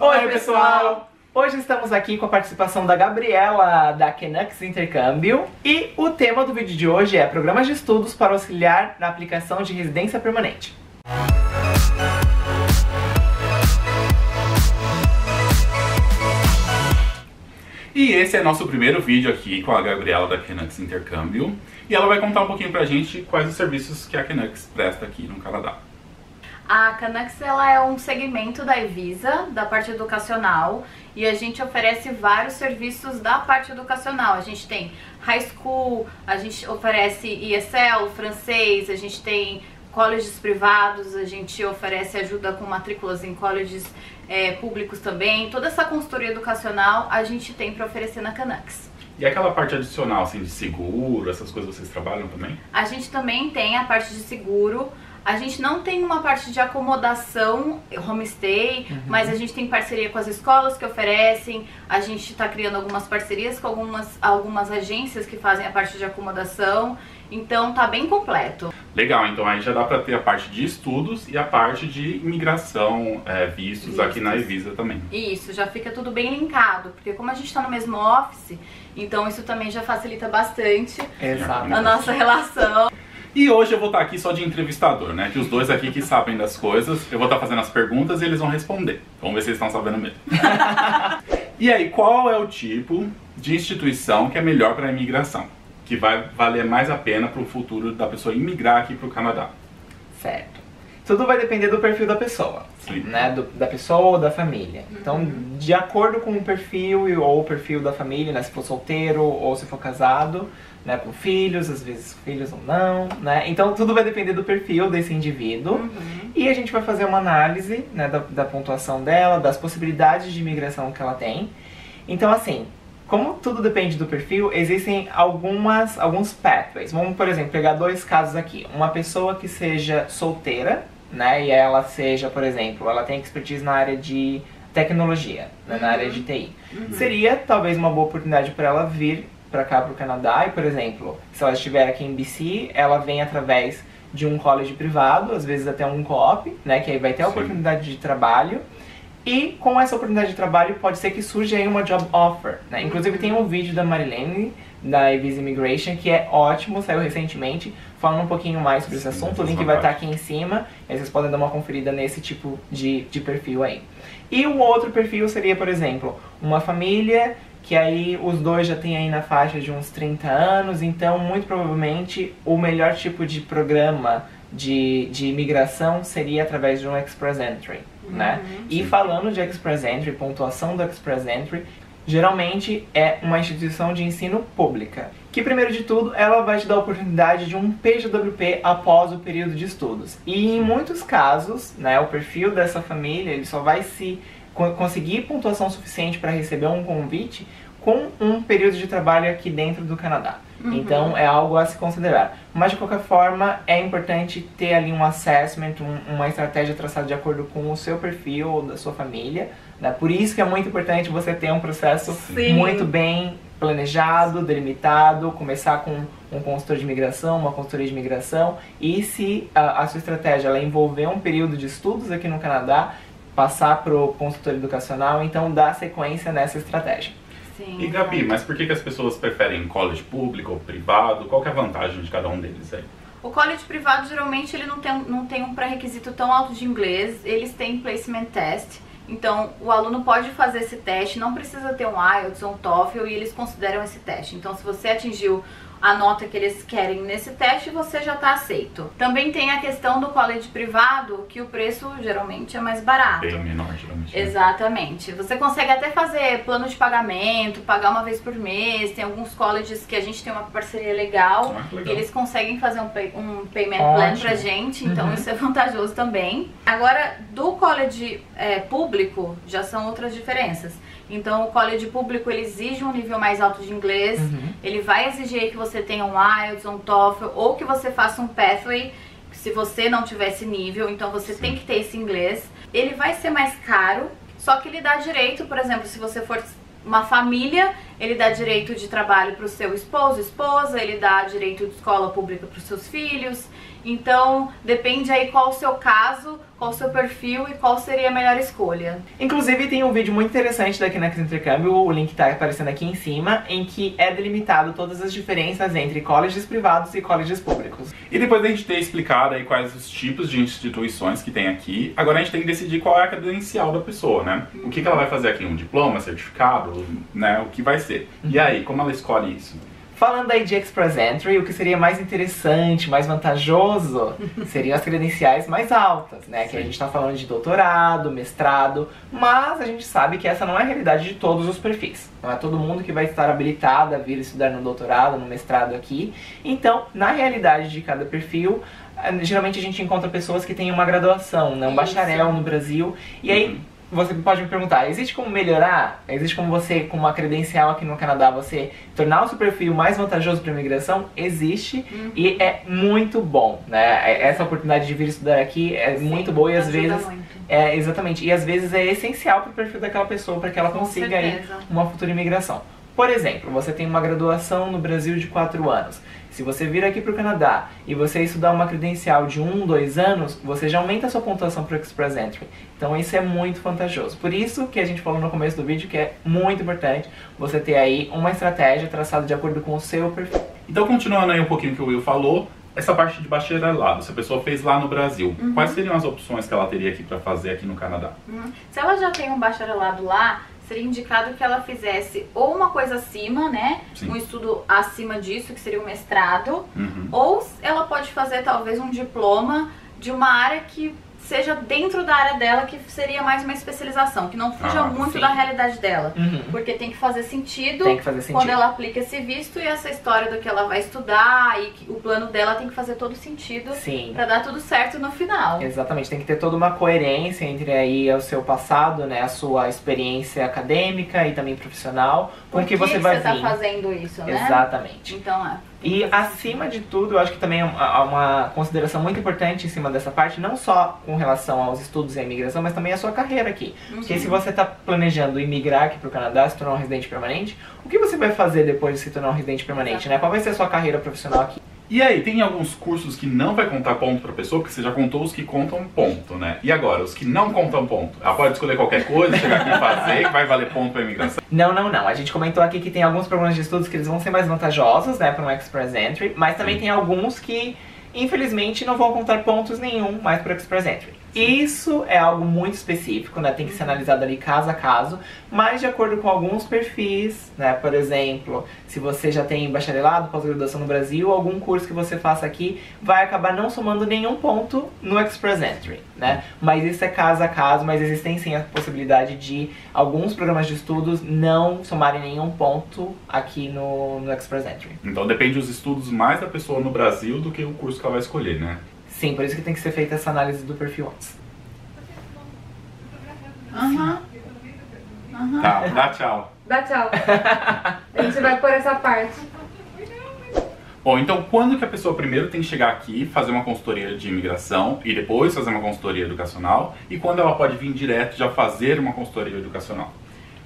Oi, pessoal! Hoje estamos aqui com a participação da Gabriela da Kenux Intercâmbio e o tema do vídeo de hoje é Programas de Estudos para auxiliar na aplicação de residência permanente. E esse é nosso primeiro vídeo aqui com a Gabriela da Kenux Intercâmbio e ela vai contar um pouquinho pra gente quais os serviços que a Kenux presta aqui no Canadá. A Canucks ela é um segmento da Evisa, da parte educacional, e a gente oferece vários serviços da parte educacional. A gente tem high school, a gente oferece ESL, francês, a gente tem colleges privados, a gente oferece ajuda com matrículas em colleges é, públicos também. Toda essa consultoria educacional a gente tem para oferecer na Canucks. E aquela parte adicional, assim, de seguro, essas coisas vocês trabalham também? A gente também tem a parte de seguro. A gente não tem uma parte de acomodação, homestay, uhum. mas a gente tem parceria com as escolas que oferecem, a gente está criando algumas parcerias com algumas, algumas agências que fazem a parte de acomodação, então tá bem completo. Legal, então aí já dá para ter a parte de estudos e a parte de imigração, é, vistos, vistos aqui na Evisa também. Isso, já fica tudo bem linkado, porque como a gente está no mesmo office, então isso também já facilita bastante Exato. a nossa relação. E hoje eu vou estar aqui só de entrevistador, né? Que os dois aqui que sabem das coisas, eu vou estar fazendo as perguntas e eles vão responder. Vamos ver se eles estão sabendo mesmo. e aí, qual é o tipo de instituição que é melhor para a imigração? Que vai valer mais a pena para o futuro da pessoa imigrar aqui para o Canadá? Certo. Tudo vai depender do perfil da pessoa, Sim. né? Do, da pessoa ou da família. Então, uhum. de acordo com o perfil ou o perfil da família, né? Se for solteiro ou se for casado, né, com filhos, às vezes filhos ou não, né? Então tudo vai depender do perfil desse indivíduo uhum. e a gente vai fazer uma análise né, da, da, pontuação dela, das possibilidades de imigração que ela tem. Então assim, como tudo depende do perfil, existem algumas alguns pathways. Vamos, por exemplo, pegar dois casos aqui. Uma pessoa que seja solteira, né, e ela seja, por exemplo, ela tem expertise na área de tecnologia, né, na área de TI. Uhum. Seria talvez uma boa oportunidade para ela vir para cá, para o Canadá. E, por exemplo, se ela estiver aqui em BC, ela vem através de um college privado, às vezes até um co-op, né, que aí vai ter a Sim. oportunidade de trabalho. E com essa oportunidade de trabalho pode ser que surja aí uma job offer, né? Inclusive tem um vídeo da Marilene da Visa Immigration que é ótimo, saiu recentemente, falando um pouquinho mais sobre esse assunto. O link vai estar aqui em cima, aí vocês podem dar uma conferida nesse tipo de, de perfil aí. E o outro perfil seria, por exemplo, uma família que aí os dois já têm aí na faixa de uns 30 anos, então muito provavelmente o melhor tipo de programa de, de imigração seria através de um Express Entry, uhum, né? E falando de Express Entry, pontuação do Express Entry, geralmente é uma instituição de ensino pública, que primeiro de tudo ela vai te dar a oportunidade de um PGWP após o período de estudos. E em muitos casos, né, o perfil dessa família ele só vai se conseguir pontuação suficiente para receber um convite com um período de trabalho aqui dentro do Canadá. Uhum. Então é algo a se considerar. Mas de qualquer forma é importante ter ali um assessment, um, uma estratégia traçada de acordo com o seu perfil ou da sua família. Né? Por isso que é muito importante você ter um processo Sim. muito bem planejado, delimitado, começar com um consultor de imigração, uma consultoria de imigração e se a, a sua estratégia ela envolver um período de estudos aqui no Canadá, passar para o consultor educacional, então dar sequência nessa estratégia. Sim. E Gabi, mas por que, que as pessoas preferem college público ou privado? Qual é a vantagem de cada um deles aí? O college privado geralmente ele não tem, não tem um pré-requisito tão alto de inglês, eles têm placement test. Então, o aluno pode fazer esse teste, não precisa ter um IELTS ou um TOEFL e eles consideram esse teste. Então, se você atingiu a nota que eles querem nesse teste, você já está aceito. Também tem a questão do college privado, que o preço geralmente é mais barato. Bem menor, geralmente. Né? Exatamente. Você consegue até fazer plano de pagamento, pagar uma vez por mês. Tem alguns colleges que a gente tem uma parceria legal. Ah, legal. eles conseguem fazer um, pay, um payment Ótimo. plan pra gente, então uhum. isso é vantajoso também. Agora, do college é, público, já são outras diferenças. Então, o college público ele exige um nível mais alto de inglês. Uhum. Ele vai exigir que você tenha um IELTS, um TOEFL ou que você faça um pathway se você não tiver esse nível. Então, você Sim. tem que ter esse inglês. Ele vai ser mais caro, só que ele dá direito, por exemplo, se você for uma família, ele dá direito de trabalho para o seu esposo, esposa, ele dá direito de escola pública para os seus filhos. Então, depende aí qual o seu caso, qual o seu perfil e qual seria a melhor escolha. Inclusive, tem um vídeo muito interessante da Kinex Intercâmbio, o link tá aparecendo aqui em cima, em que é delimitado todas as diferenças entre colleges privados e colleges públicos. E depois da gente ter explicado aí quais os tipos de instituições que tem aqui, agora a gente tem que decidir qual é a credencial da pessoa, né? O que, que ela vai fazer aqui? Um diploma, certificado, né? O que vai ser. E aí, como ela escolhe isso? Falando aí de Express Entry, o que seria mais interessante, mais vantajoso, seriam as credenciais mais altas, né? Sim. Que a gente está falando de doutorado, mestrado, mas a gente sabe que essa não é a realidade de todos os perfis. Não é todo mundo que vai estar habilitado a vir estudar no doutorado, no mestrado aqui. Então, na realidade de cada perfil, eh, geralmente a gente encontra pessoas que têm uma graduação, né? um bacharel no Brasil, e aí uhum você pode me perguntar, existe como melhorar? Existe como você, com uma credencial aqui no Canadá, você tornar o seu perfil mais vantajoso para imigração? Existe uhum. e é muito bom, né? É, essa oportunidade de vir estudar aqui é Sim, muito boa e às vezes muito. é exatamente e às vezes é essencial para o perfil daquela pessoa para que ela com consiga aí uma futura imigração. Por exemplo, você tem uma graduação no Brasil de 4 anos. Se você vir aqui para o Canadá e você estudar uma credencial de 1, um, 2 anos, você já aumenta a sua pontuação para o Express Entry. Então isso é muito vantajoso. Por isso que a gente falou no começo do vídeo que é muito importante você ter aí uma estratégia traçada de acordo com o seu perfil. Então continuando aí um pouquinho que o Will falou, essa parte de bacharelado, se a pessoa fez lá no Brasil, uhum. quais seriam as opções que ela teria aqui para fazer aqui no Canadá? Uhum. Se ela já tem um bacharelado lá, seria indicado que ela fizesse ou uma coisa acima, né? Sim. Um estudo acima disso, que seria um mestrado, uhum. ou ela pode fazer talvez um diploma de uma área que seja dentro da área dela que seria mais uma especialização, que não fuja ah, muito sim. da realidade dela. Uhum. Porque tem que fazer sentido tem que fazer sentido. quando ela aplica esse visto e essa história do que ela vai estudar e o plano dela tem que fazer todo sentido para dar tudo certo no final. Exatamente, tem que ter toda uma coerência entre aí o seu passado, né, a sua experiência acadêmica e também profissional, com Por que, que você vai você tá vir. tá fazendo isso, né? Exatamente. Então é. E acima de tudo, eu acho que também há uma consideração muito importante em cima dessa parte, não só com relação aos estudos e à imigração, mas também a sua carreira aqui. Uhum. Porque se você está planejando imigrar aqui para o Canadá, se tornar um residente permanente, o que você vai fazer depois de se tornar um residente permanente, né? Qual vai ser a sua carreira profissional aqui? E aí, tem alguns cursos que não vai contar ponto pra pessoa, porque você já contou os que contam ponto, né? E agora, os que não contam ponto? Ela pode escolher qualquer coisa, chegar aqui e fazer, que vai valer ponto pra imigração? Não, não, não. A gente comentou aqui que tem alguns programas de estudos que eles vão ser mais vantajosos, né, para um Express Entry, mas também Sim. tem alguns que, infelizmente, não vão contar pontos nenhum mais para o Express Entry. Isso é algo muito específico, né? Tem que ser analisado ali caso a caso, mas de acordo com alguns perfis, né? Por exemplo, se você já tem bacharelado, pós-graduação no Brasil, algum curso que você faça aqui vai acabar não somando nenhum ponto no Express Entry, né? Mas isso é caso a caso, mas existem sim a possibilidade de alguns programas de estudos não somarem nenhum ponto aqui no, no Express Entry. Então depende dos estudos mais da pessoa no Brasil do que o curso que ela vai escolher, né? Sim, por isso que tem que ser feita essa análise do perfil antes. Aham. Uhum. Tá, dá tchau. Dá tchau. A gente vai por essa parte. Bom, então quando que a pessoa primeiro tem que chegar aqui, fazer uma consultoria de imigração e depois fazer uma consultoria educacional? E quando ela pode vir direto já fazer uma consultoria educacional?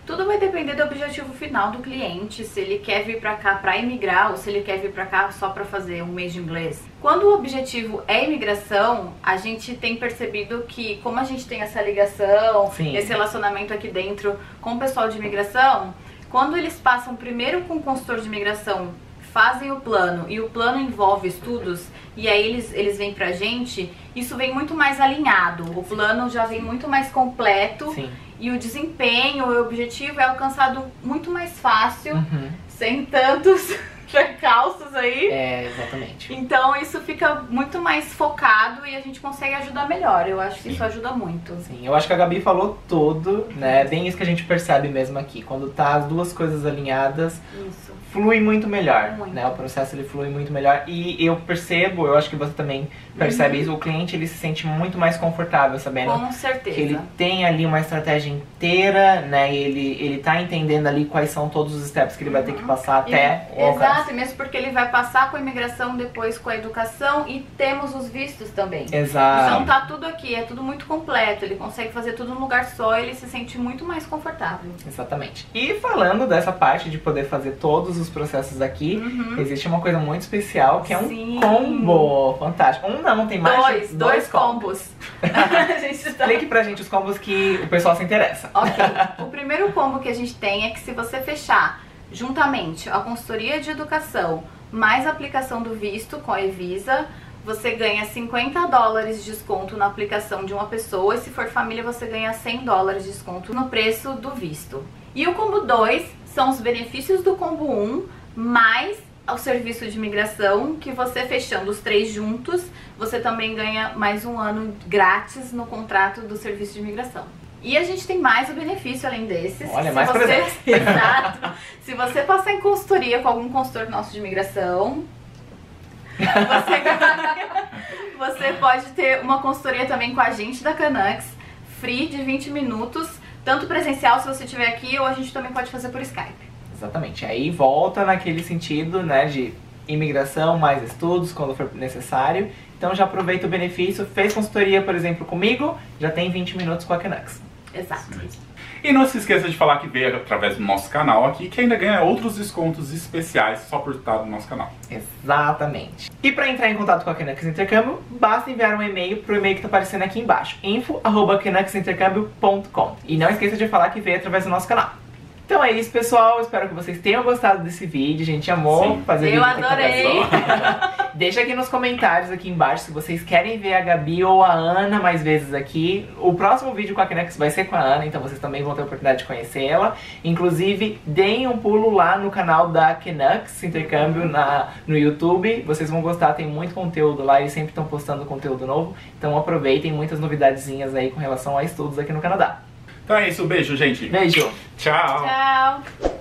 Tudo vai depender do objetivo final do cliente, se ele quer vir para cá para imigrar ou se ele quer vir para cá só para fazer um mês de inglês. Quando o objetivo é imigração, a gente tem percebido que como a gente tem essa ligação, Sim. esse relacionamento aqui dentro com o pessoal de imigração, quando eles passam primeiro com o consultor de imigração, fazem o plano e o plano envolve estudos e aí eles, eles vêm pra gente, isso vem muito mais alinhado. O plano já vem muito mais completo. Sim e o desempenho, o objetivo é alcançado muito mais fácil, uhum. sem tantos percalços aí. É, exatamente. Então isso fica muito mais focado e a gente consegue ajudar melhor. Eu acho que Sim. isso ajuda muito. Sim, eu acho que a Gabi falou tudo, né? É bem isso que a gente percebe mesmo aqui. Quando tá as duas coisas alinhadas, isso. Flui muito melhor, muito. né? O processo ele flui muito melhor e eu percebo, eu acho que você também percebe uhum. isso, o cliente ele se sente muito mais confortável sabendo Com certeza. que ele tem ali uma estratégia inteira, né? Ele ele tá entendendo ali quais são todos os steps que ele vai ter que uhum. passar até e, Exato, e mesmo porque ele vai passar com a imigração, depois com a educação e temos os vistos também. Exato. Então tá tudo aqui, é tudo muito completo. Ele consegue fazer tudo num lugar só, ele se sente muito mais confortável. Exatamente. E falando dessa parte de poder fazer todos os processos aqui, uhum. existe uma coisa muito especial que é um Sim. combo fantástico. Um não, tem mais dois, dois, dois combos. Explique pra gente os combos que o pessoal se interessa. Ok. O primeiro combo que a gente tem é que se você fechar juntamente a consultoria de educação mais a aplicação do visto com a Evisa, você ganha 50 dólares de desconto na aplicação de uma pessoa e se for família você ganha 100 dólares de desconto no preço do visto. E o combo 2 são os benefícios do combo 1 mais ao serviço de imigração, que você fechando os três juntos, você também ganha mais um ano grátis no contrato do serviço de imigração. E a gente tem mais o benefício além desses. Olha, mais você... Exato. Se você passar em consultoria com algum consultor nosso de imigração, você, você pode ter uma consultoria também com a gente da Canux, free de 20 minutos, tanto presencial se você estiver aqui, ou a gente também pode fazer por Skype. Exatamente. Aí volta naquele sentido, né, de imigração mais estudos quando for necessário. Então já aproveita o benefício, fez consultoria, por exemplo, comigo, já tem 20 minutos com a Canucks. Exato. E não se esqueça de falar que veio através do nosso canal aqui, que ainda ganha outros descontos especiais só por estar no nosso canal. Exatamente. E para entrar em contato com a Canucks Intercâmbio, basta enviar um e-mail pro e-mail que está aparecendo aqui embaixo, info@canucksintercâmbio.com. E não esqueça de falar que veio através do nosso canal. Então é isso, pessoal. Espero que vocês tenham gostado desse vídeo. A gente amou Sim. fazer Eu vídeo adorei. Deixa aqui nos comentários aqui embaixo se vocês querem ver a Gabi ou a Ana mais vezes aqui. O próximo vídeo com a Kinex vai ser com a Ana, então vocês também vão ter a oportunidade de conhecê-la. Inclusive, deem um pulo lá no canal da Kinux Intercâmbio na, no YouTube. Vocês vão gostar, tem muito conteúdo lá, eles sempre estão postando conteúdo novo. Então aproveitem muitas novidadezinhas aí com relação a estudos aqui no Canadá. Então é isso, beijo, gente. Beijo. Tchau. Tchau.